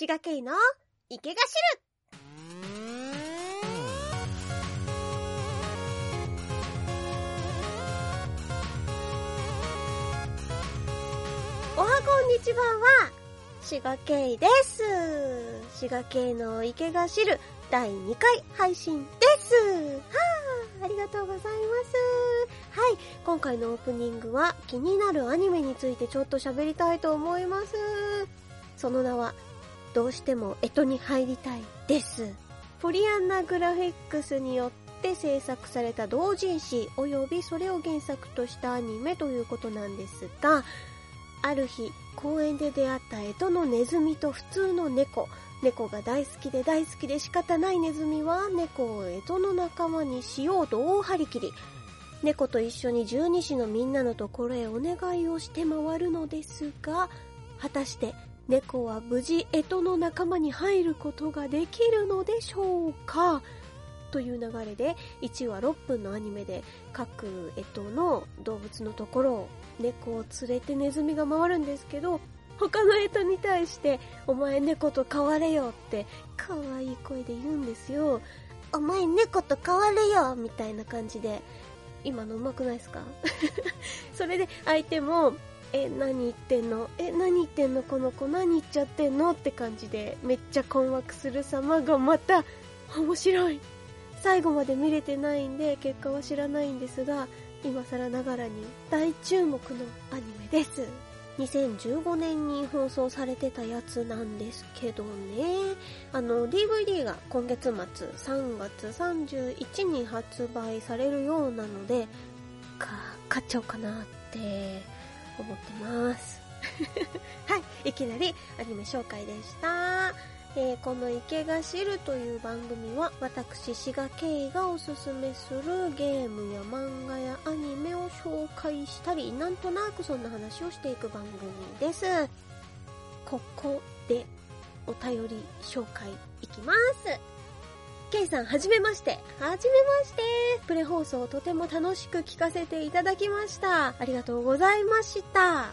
滋賀県の池が知るおはこんにちはは、滋賀県です。滋賀県の池が知る第2回配信です。はあ、ありがとうございます。はい、今回のオープニングは気になるアニメについてちょっと喋りたいと思います。その名は、どうしても干支に入りたいです。ポリアンナグラフィックスによって制作された同人誌及びそれを原作としたアニメということなんですが、ある日、公園で出会った干支のネズミと普通の猫。猫が大好きで大好きで仕方ないネズミは猫を干支の仲間にしようと大張り切り。猫と一緒に十二支のみんなのところへお願いをして回るのですが、果たして猫は無事干支の仲間に入ることができるのでしょうか？という流れで1話6分のアニメで各干支の動物のところを猫を連れてネズミが回るんですけど他の干支に対して「お前猫と変われよ」って可愛い声で言うんですよ「お前猫と変われよ」みたいな感じで今のうまくないですか？それで相手もえ、何言ってんの？え、何言ってんの？この子何言っちゃってんの？って感じでめっちゃ困惑する様がまた面白い。最後まで見れてないんで結果は知らないんですが今更ながらに大注目のアニメです。2015年に放送されてたやつなんですけどね。あの DVD が今月末3月31に発売されるようなのでか買っちゃおうかなって。思ってます。はいいきなりアニメ紹介でした。えーこの池が知るという番組は私志賀慶がおすすめするゲームや漫画やアニメを紹介したりなんとなくそんな話をしていく番組です。ここでお便り紹介いきます。ケイさん、はじめまして。はじめまして。プレ放送とても楽しく聞かせていただきました。ありがとうございました。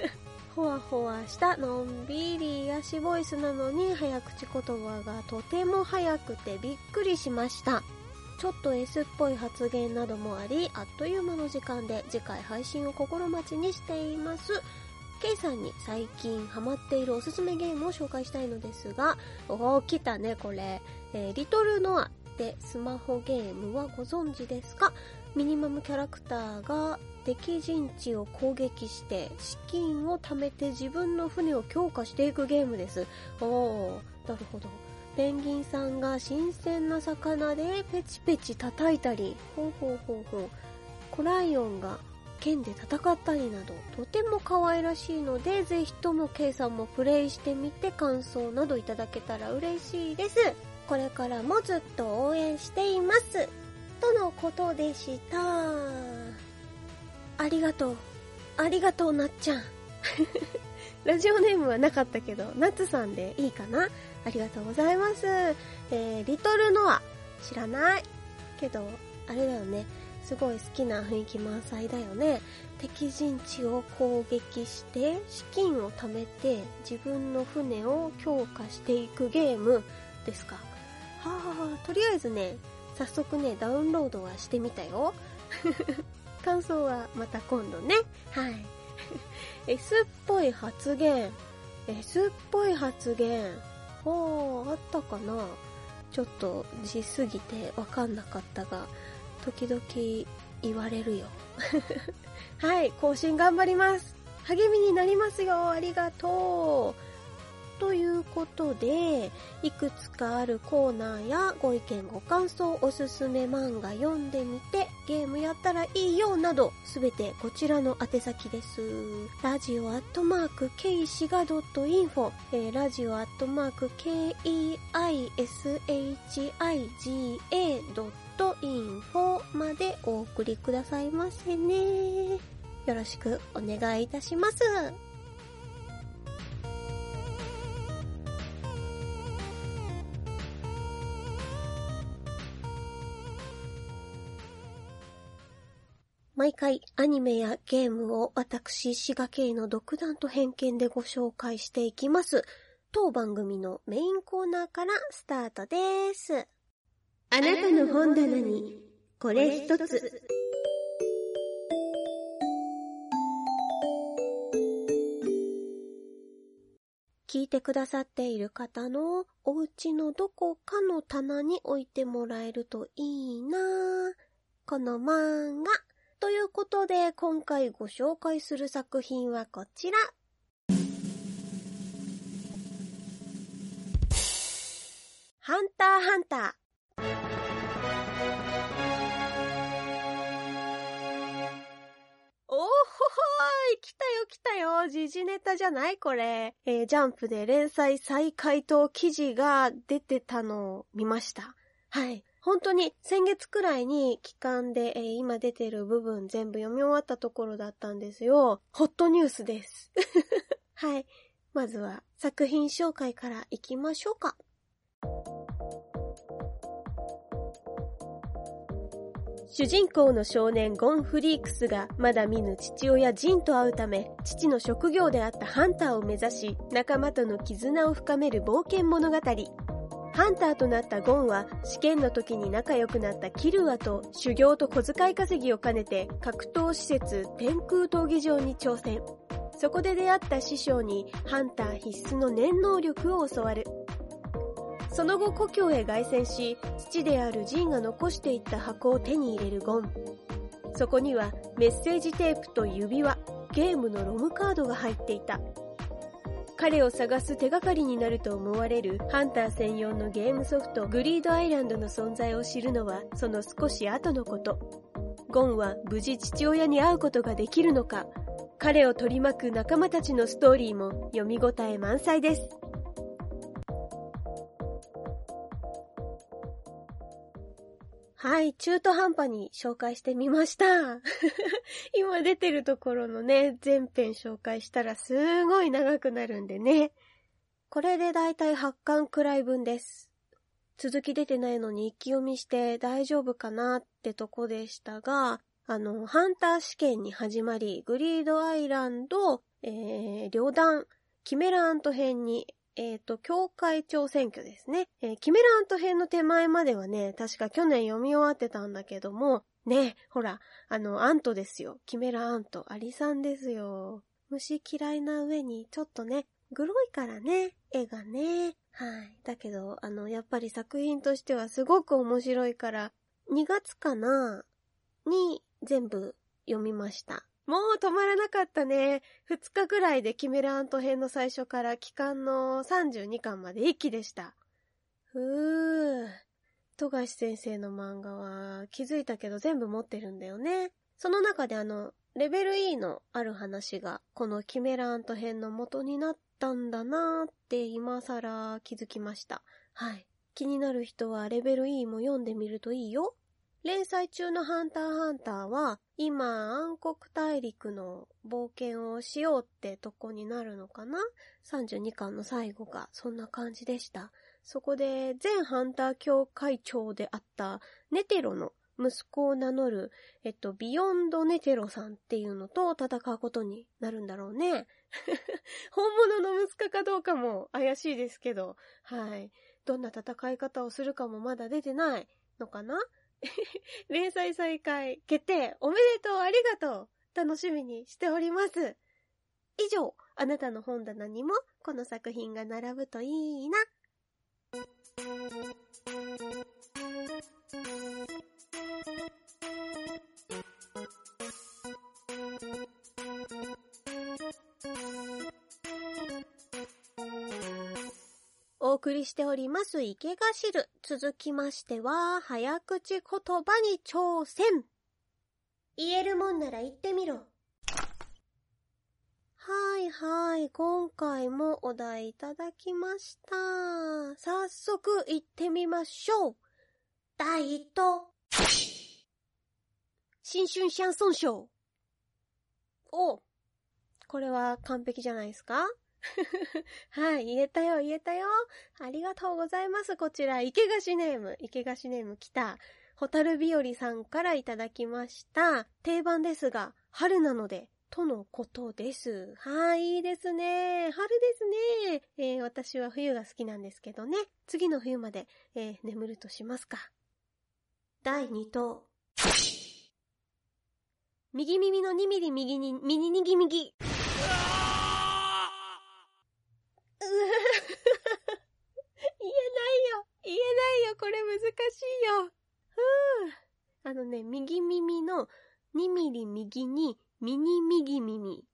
ほわほわしたのんびり癒しボイスなのに早口言葉がとても早くてびっくりしました。ちょっと S っぽい発言などもあり、あっという間の時間で次回配信を心待ちにしています。ケイさんに最近ハマっているおすすめゲームを紹介したいのですが、おー、来たね、これ。えーリトルノアってスマホゲームはご存知ですか？ミニマムキャラクターが敵陣地を攻撃して資金を貯めて自分の船を強化していくゲームです。おー、なるほど。ペンギンさんが新鮮な魚でペチペチ叩いたり、ほうほうほうほう。コライオンが剣で戦ったりなど、とても可愛らしいので、ぜひとも K さんもプレイしてみて感想などいただけたら嬉しいです。これからもずっと応援しています。とのことでした。ありがとう。ありがとう、なっちゃん。ラジオネームはなかったけど、ナツさんでいいかなありがとうございます。えー、リトルノア、知らない。けど、あれだよね。すごい好きな雰囲気満載だよね。敵陣地を攻撃して、資金を貯めて、自分の船を強化していくゲームですか。はあ、とりあえずね、早速ね、ダウンロードはしてみたよ。感想はまた今度ね。はい。S っぽい発言。S っぽい発言。ほう、あったかなちょっと字すぎてわかんなかったが、時々言われるよ。はい、更新頑張ります。励みになりますよ。ありがとう。ということで、いくつかあるコーナーやご意見ご感想、おすすめ漫画読んでみて、ゲームやったらいいよなど、すべてこちらの宛先です。ラジオアットマーク k シガ .info、えーラジオアットマーク keishiga.info までお送りくださいませね。よろしくお願いいたします。毎回アニメやゲームを私、滋賀系の独断と偏見でご紹介していきます。当番組のメインコーナーからスタートです。あなたの本棚にこれ一つ。聞いてくださっている方のお家のどこかの棚に置いてもらえるといいなこの漫画。ということで、今回ご紹介する作品はこちら。ハンターハンター。おーほほーい来たよ来たよ時事ネタじゃないこれ。えー、ジャンプで連載再開と記事が出てたのを見ました。はい。本当に先月くらいに期間で、えー、今出てる部分全部読み終わったところだったんですよ。ホットニュースです。はい。まずは作品紹介からいきましょうか。主人公の少年ゴン・フリークスがまだ見ぬ父親ジンと会うため、父の職業であったハンターを目指し、仲間との絆を深める冒険物語。ハンターとなったゴンは試験の時に仲良くなったキルアと修行と小遣い稼ぎを兼ねて格闘施設天空闘技場に挑戦。そこで出会った師匠にハンター必須の念能力を教わる。その後故郷へ凱旋し、父であるジンが残していった箱を手に入れるゴン。そこにはメッセージテープと指輪、ゲームのロムカードが入っていた。彼を探す手がかりになると思われるハンター専用のゲームソフトグリードアイランドの存在を知るのはその少し後のこと。ゴンは無事父親に会うことができるのか彼を取り巻く仲間たちのストーリーも読み応え満載です。はい、中途半端に紹介してみました。今出てるところのね、全編紹介したらすごい長くなるんでね。これでだいたい8巻くらい分です。続き出てないのに一気読みして大丈夫かなってとこでしたが、あの、ハンター試験に始まり、グリードアイランド、えー、旅団、キメラアント編にえっ、ー、と、教会長選挙ですね。えー、キメラアント編の手前まではね、確か去年読み終わってたんだけども、ね、ほら、あの、アントですよ。キメラアント、アリさんですよ。虫嫌いな上に、ちょっとね、グロいからね、絵がね。はい。だけど、あの、やっぱり作品としてはすごく面白いから、2月かなに全部読みました。もう止まらなかったね。2日ぐらいでキメラアント編の最初から期間の32巻まで一気でした。ふぅ。富樫先生の漫画は気づいたけど全部持ってるんだよね。その中であの、レベル E のある話がこのキメラアント編の元になったんだなーって今更気づきました。はい。気になる人はレベル E も読んでみるといいよ。連載中のハンターハンターは、今、暗黒大陸の冒険をしようってとこになるのかな ?32 巻の最後がそんな感じでした。そこで、全ハンター協会長であったネテロの息子を名乗る、えっと、ビヨンドネテロさんっていうのと戦うことになるんだろうね。本物の息子かどうかも怪しいですけど、はい。どんな戦い方をするかもまだ出てないのかな？連載再開決定おめでとうありがとう楽しみにしております。以上、あなたの本棚にもこの作品が並ぶといいな。しております池が汁。続きましては、早口言葉に挑戦。言えるもんなら言ってみろ。はいはい、今回もお題いただきました。早速行ってみましょう。第一と、新春シャンソンショー。おこれは完璧じゃないですか？はい、言えたよ、言えたよ。ありがとうございます。こちら、池菓子ネーム、池菓子ネーム来た。ホタル日和さんからいただきました。定番ですが、春なので、とのことです。はい、いいですね。春ですね。えー、私は冬が好きなんですけどね。次の冬まで、えー、眠るとしますか。第2投。右耳の2ミリ右に、ミニニギ右。うわ言えないよ。言えないこれ難しいよ。ふぅ。あのね、右耳の2ミリ右にミニ右耳。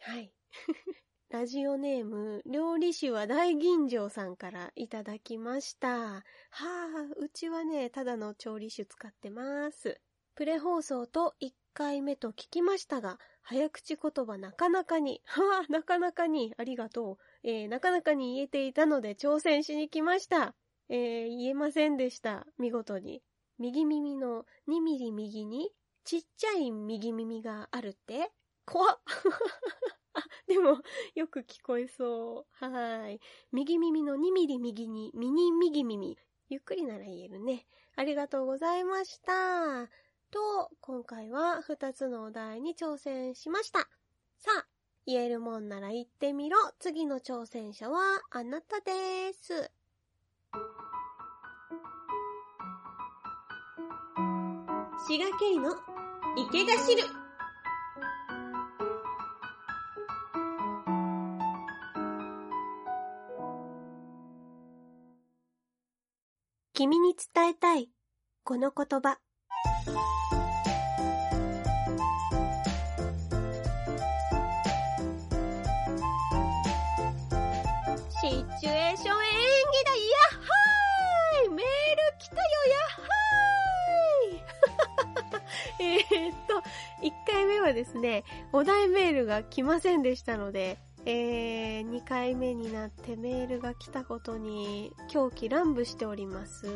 はい。ラジオネーム、料理酒は大吟醸さんからいただきました。はあ、うちはね、ただの調理酒使ってます。プレ放送と1回目と聞きましたが、早口言葉なかなかに、はあ、なかなかに、ありがとう。えー、なかなかに言えていたので挑戦しに来ました。えー、言えませんでした。見事に。右耳の2ミリ右に、ちっちゃい右耳があるって？怖っあ、でも、よく聞こえそう。はい。右耳の2ミリ右にミニ右耳。ゆっくりなら言えるね。ありがとうございました。と、今回は2つのお題に挑戦しました。さあ、言えるもんなら言ってみろ。次の挑戦者はあなたです。滋賀県の池が知る。君に伝えたい、この言葉。シチュエーション演技だや目はですね、お題メールが来ませんでしたので、えー、2回目になってメールが来たことに狂気乱舞しております。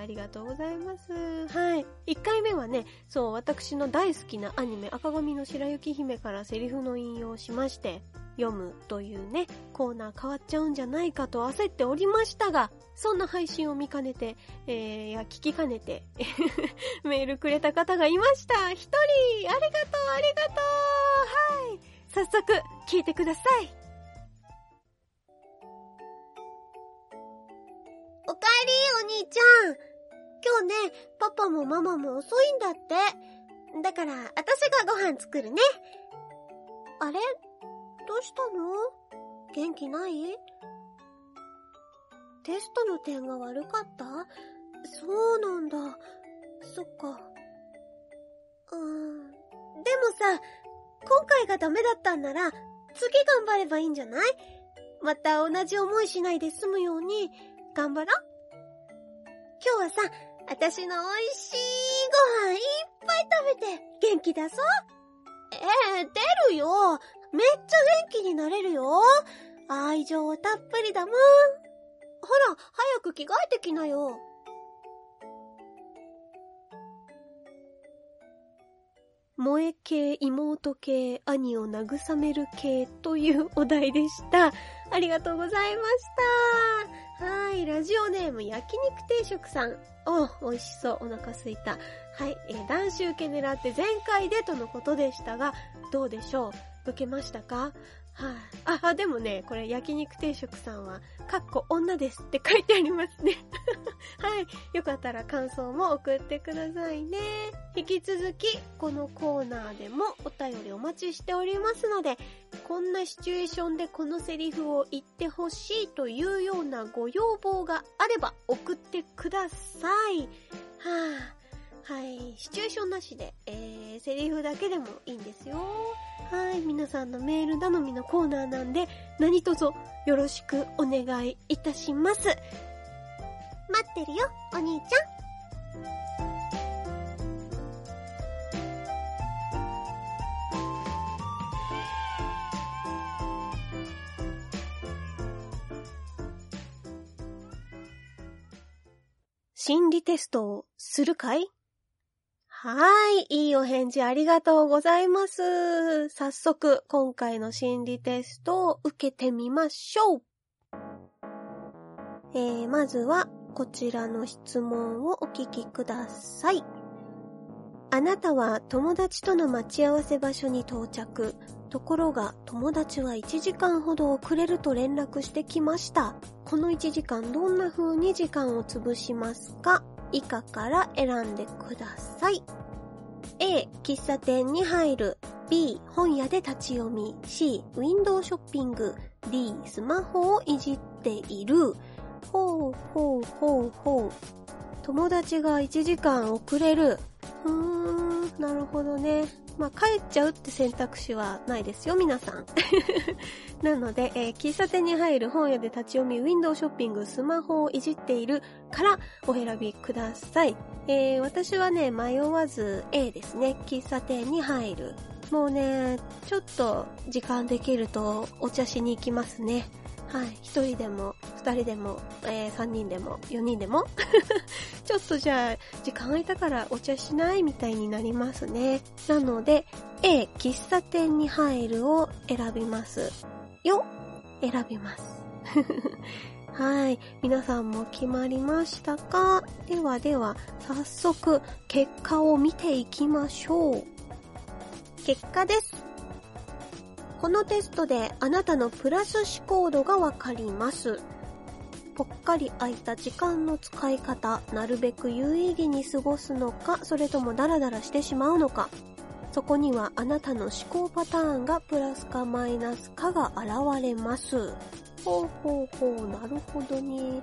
ありがとうございます。はい。1回目はね、そう、私の大好きなアニメ赤髪の白雪姫からセリフの引用をしまして、読むというね、コーナー変わっちゃうんじゃないかと焦っておりましたが、そんな配信を見かねて、えー、や、聞きかねて メールくれた方がいました一人ありがとうありがとうはい早速、聞いてくださいおかえり、お兄ちゃん。今日ね、パパもママも遅いんだって。だから、私がご飯作るね。あれ？どうしたの？元気ない？テストの点が悪かった？そうなんだ。そっか。うーん。でもさ、今回がダメだったんなら、次頑張ればいいんじゃない？また同じ思いしないで済むように、頑張ろう。今日はさ、私の美味しいご飯いっぱい食べて元気出そう。ええー、出るよ。めっちゃ元気になれるよ。愛情たっぷりだもん。ほら、早く着替えてきなよ。萌え系、妹系、兄を慰める系というお題でした。ありがとうございました。はい、ラジオネーム焼肉定食さん。お、美味しそう。お腹すいた。はい、えー、男子受け狙って前回でとのことでしたが、どうでしょう？受けましたか？はい、あ。あ、でもね、これ焼肉定食さんは、かっこ女ですって書いてありますね。はい。よかったら感想も送ってくださいね。引き続き、このコーナーでもお便りお待ちしておりますので、こんなシチュエーションでこのセリフを言ってほしいというようなご要望があれば送ってください。はぁ、あ、はい。シチュエーションなしで、えー、セリフだけでもいいんですよ。はい。皆さんのメール頼みのコーナーなんで、何卒よろしくお願いいたします。待ってるよ、お兄ちゃん。心理テストをするかい？はい。いいお返事ありがとうございます。早速、今回の心理テストを受けてみましょう。えー、まずは、こちらの質問をお聞きください。あなたは友達との待ち合わせ場所に到着。ところが友達は1時間ほど遅れると連絡してきました。この1時間どんな風に時間を潰しますか？以下から選んでください。A、喫茶店に入る。B、本屋で立ち読み。C、ウィンドウショッピング。D、スマホをいじっている。ほうほうほうほう。友達が1時間遅れる。うーん、なるほどね。まあ、帰っちゃうって選択肢はないですよ、皆さん。なので、えー、喫茶店に入る本屋で立ち読み、ウィンドウショッピング、スマホをいじっているからお選びください。えー、私はね、迷わず A ですね。喫茶店に入る。もうね、ちょっと時間できるとお茶しに行きますね。はい。一人でも、二人でも、えー、三人でも、四人でも。ちょっとじゃあ、時間空いたからお茶しないみたいになりますね。なので、A、喫茶店に入るを選びます。よ、選びます。はい。皆さんも決まりましたか？ではでは、早速、結果を見ていきましょう。結果です。このテストであなたのプラス思考度がわかります。ぽっかり空いた時間の使い方、なるべく有意義に過ごすのか、それともダラダラしてしまうのか。そこにはあなたの思考パターンがプラスかマイナスかが現れます。ほうほうほう、なるほどね。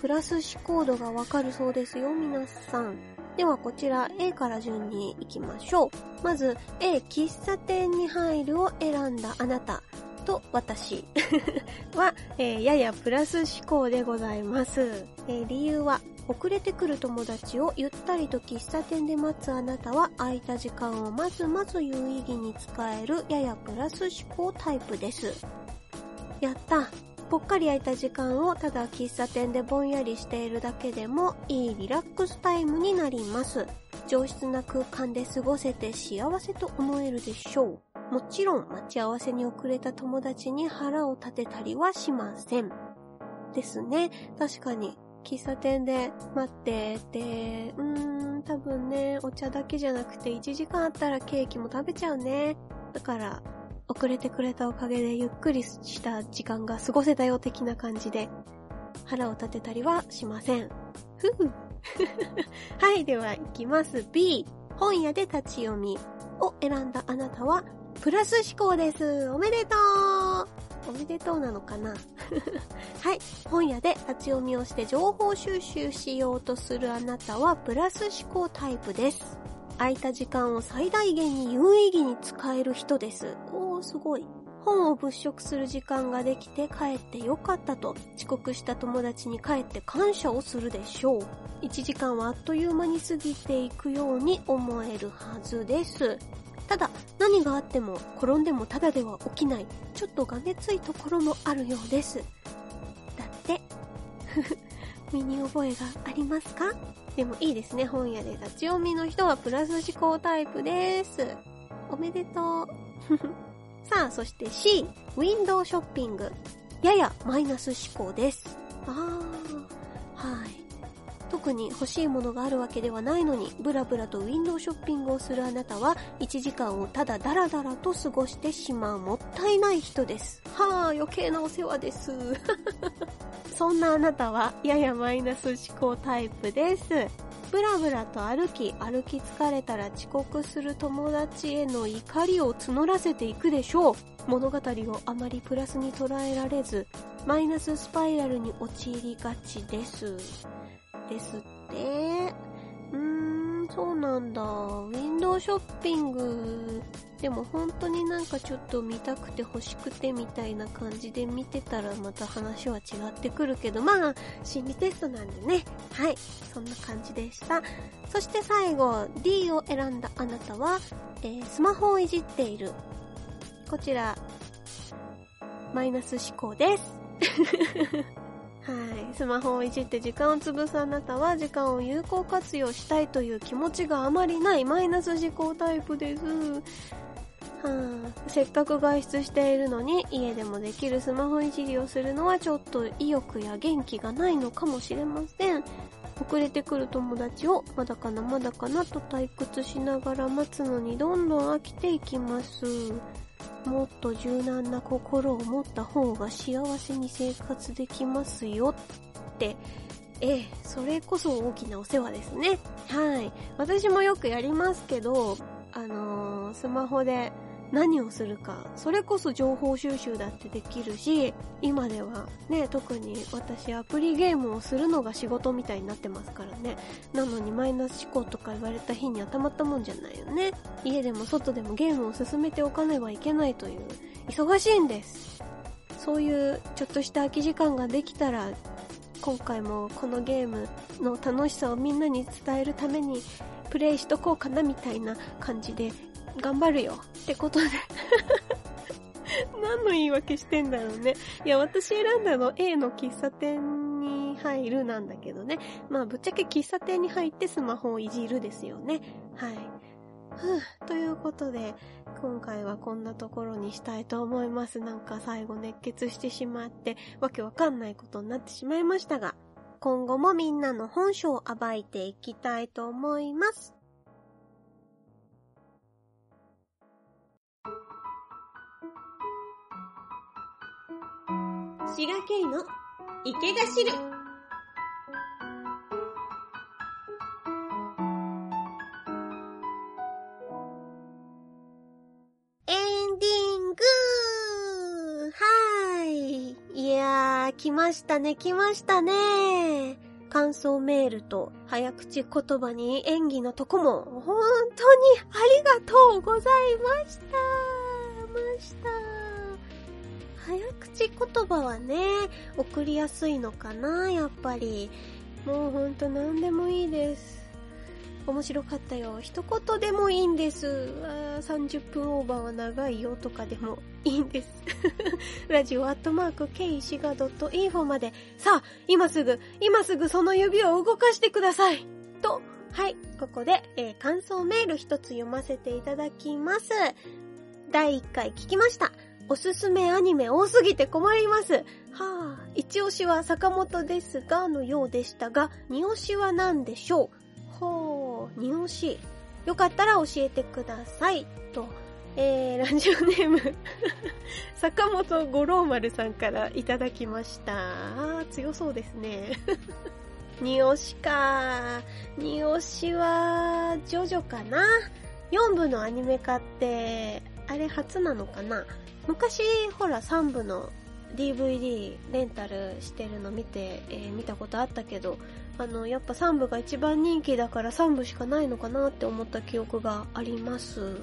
プラス思考度がわかるそうですよ、皆さん。ではこちら A から順に行きましょう。まず A、喫茶店に入るを選んだあなたと私 は、えー、ややプラス思考でございます。えー、理由は遅れてくる友達をゆったりと喫茶店で待つあなたは空いた時間をまずまず有意義に使えるややプラス思考タイプです。やったぽっかり空いた時間をただ喫茶店でぼんやりしているだけでもいいリラックスタイムになります。上質な空間で過ごせて幸せと思えるでしょう。もちろん待ち合わせに遅れた友達に腹を立てたりはしません。ですね。確かに。喫茶店で待ってて、うーん、多分ね、お茶だけじゃなくて1時間あったらケーキも食べちゃうね。だから、遅れてくれたおかげでゆっくりした時間が過ごせたよ的な感じで腹を立てたりはしません。ふふ。はい、では行きます。B、本屋で立ち読みを選んだあなたはプラス思考です。おめでとうおめでとうなのかな はい。本屋で立ち読みをして情報収集しようとするあなたはプラス思考タイプです。空いた時間を最大限に有意義に使える人です。おー、すごい。本を物色する時間ができて帰ってよかったと遅刻した友達に帰って感謝をするでしょう。1時間はあっという間に過ぎていくように思えるはずです。ただ、何があっても転んでもただでは起きない、ちょっとがめついところもあるようです。だって、ふふ、身に覚えがありますか？でもいいですね。本屋で立ち読みの人はプラス思考タイプです。おめでとう。さあ、そして C、ウィンドウショッピング。ややマイナス思考です。あー、はい。特に欲しいものがあるわけではないのに、ブラブラとウィンドウショッピングをするあなたは、1時間をただダラダラと過ごしてしまうもったいない人です。はあ、余計なお世話です。そんなあなたは、ややマイナス思考タイプです。ブラブラと歩き、歩き疲れたら遅刻する友達への怒りを募らせていくでしょう。物語をあまりプラスに捉えられず、マイナススパイラルに陥りがちです。ですって。うーん、そうなんだ。ウィンドウショッピング、でも本当になんかちょっと見たくて欲しくてみたいな感じで見てたらまた話は違ってくるけど、まあ、心理テストなんでね。はい。そんな感じでした。そして最後、D を選んだあなたは、えー、スマホをいじっている。こちら、マイナス思考です。スマホをいじって時間を潰すあなたは時間を有効活用したいという気持ちがあまりないマイナス思考タイプです。はあ、せっかく外出しているのに家でもできるスマホいじりをするのはちょっと意欲や元気がないのかもしれません。遅れてくる友達をまだかなまだかなと退屈しながら待つのにどんどん飽きていきます。もっと柔軟な心を持った方が幸せに生活できますよって、ええ、それこそ大きなお世話ですね。はい。私もよくやりますけど、あのー、スマホで何をするか、それこそ情報収集だってできるし、今ではね、特に私アプリゲームをするのが仕事みたいになってますからね。なのにマイナス思考とか言われた日にはたまったもんじゃないよね。家でも外でもゲームを進めておかねばいけないという、忙しいんです。そういうちょっとした空き時間ができたら、今回もこのゲームの楽しさをみんなに伝えるためにプレイしとこうかなみたいな感じで頑張るよってことで 何の言い訳してんだろうね。いや、私選んだの A の喫茶店に入るなんだけどね。まあ、ぶっちゃけ喫茶店に入ってスマホをいじるですよね。はい。ふぅ、ということで、今回はこんなところにしたいと思います。なんか最後熱血してしまって、わけわかんないことになってしまいましたが、今後もみんなの本性を暴いていきたいと思います。滋賀県の池が知る。エンディングはい。いやー、来ましたね、来ましたね。感想メールと早口言葉に演技のとこも本当にありがとうございました。ました。早口言葉はね、送りやすいのかな、やっぱり。もうほんと何でもいいです。面白かったよ。一言でもいいんです。あ30分オーバーは長いよとかでもいいんです。ラジオアットマーク k シガ .info まで。さあ、今すぐ、今すぐその指を動かしてください。と、はい、ここで、えー、感想メール一つ読ませていただきます。第1回聞きました。おすすめアニメ多すぎて困ります。はあ、一押しは坂本ですが、のようでしたが、二押しは何でしょう？ほう、二押し。よかったら教えてください。と、えー、ラジオネーム 坂本五郎丸さんからいただきました。あ強そうですね。二押しか。二押しは、ジョジョかな？4部のアニメ化って、あれ初なのかな？昔、ほら、3部の DVD レンタルしてるの見て、えー、見たことあったけど、あの、やっぱ3部が一番人気だから3部しかないのかなって思った記憶があります。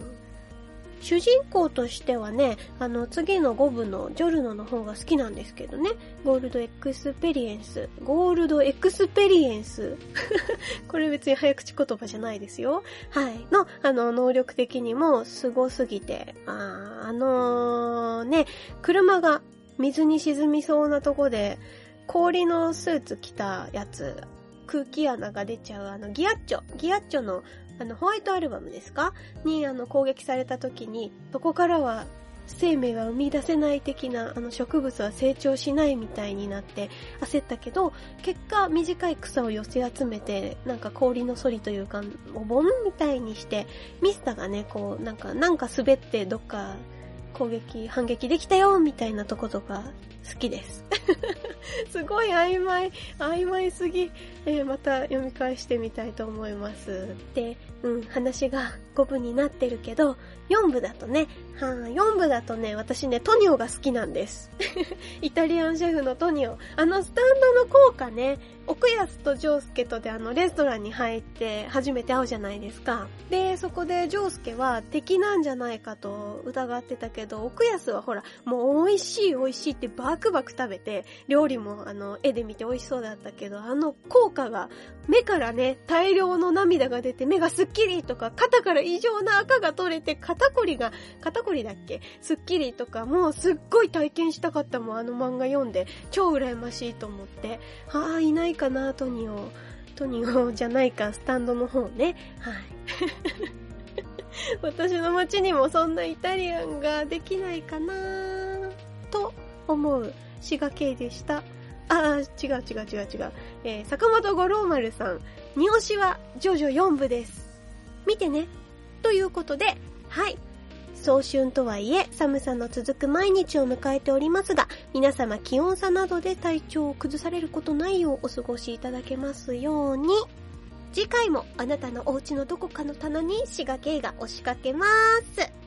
主人公としてはね、あの、次の5部のジョルノの方が好きなんですけどね。ゴールドエクスペリエンス。ゴールドエクスペリエンス。これ別に早口言葉じゃないですよ。はい。の、あの、能力的にも凄すぎて、ああのー、ね、車が水に沈みそうなとこで、氷のスーツ着たやつ、空気穴が出ちゃうあのギアッチョ、ギアッチョのあの、ホワイトアルバムですか？に、あの、攻撃された時に、そこからは生命は生み出せない的な、あの、植物は成長しないみたいになって焦ったけど、結果短い草を寄せ集めて、なんか氷のソリというか、お盆みたいにして、ミスターがね、こう、なんか、なんか滑ってどっか攻撃、反撃できたよみたいなとことか好きです。すごい曖昧、曖昧すぎ。えー、また読み返してみたいと思います。で、うん、話が5部になってるけど、4部だとね、はあ、4部だとね、私ね、トニオが好きなんです。イタリアンシェフのトニオ。あのスタンドの効果ね、奥安とジョースケとであのレストランに入って初めて会うじゃないですか。で、そこでジョースケは敵なんじゃないかと疑ってたけど、奥安はほら、もう美味しい美味しいってバクバク食べて、料理もあの絵で見て美味しそうだったけど、あの効果が目からね、大量の涙が出て目がスッキリとか、肩から異常な赤が取れて、肩こりが、肩こりだっけ？スッキリとか、もうすっごい体験したかったもん、あの漫画読んで。超羨ましいと思って。ああ、いないかな、トニオ。トニオじゃないか、スタンドの方ね。はい。私の街にもそんなイタリアンができないかなと思う滋賀県でした。あー、違う違う違う違う。えー、坂本五郎丸さん、二押しはジョジョ4部です。見てね。ということで、はい。早春とはいえ、寒さの続く毎日を迎えておりますが、皆様気温差などで体調を崩されることないようお過ごしいただけますように。次回もあなたのお家のどこかの棚に滋賀系が押しかけます。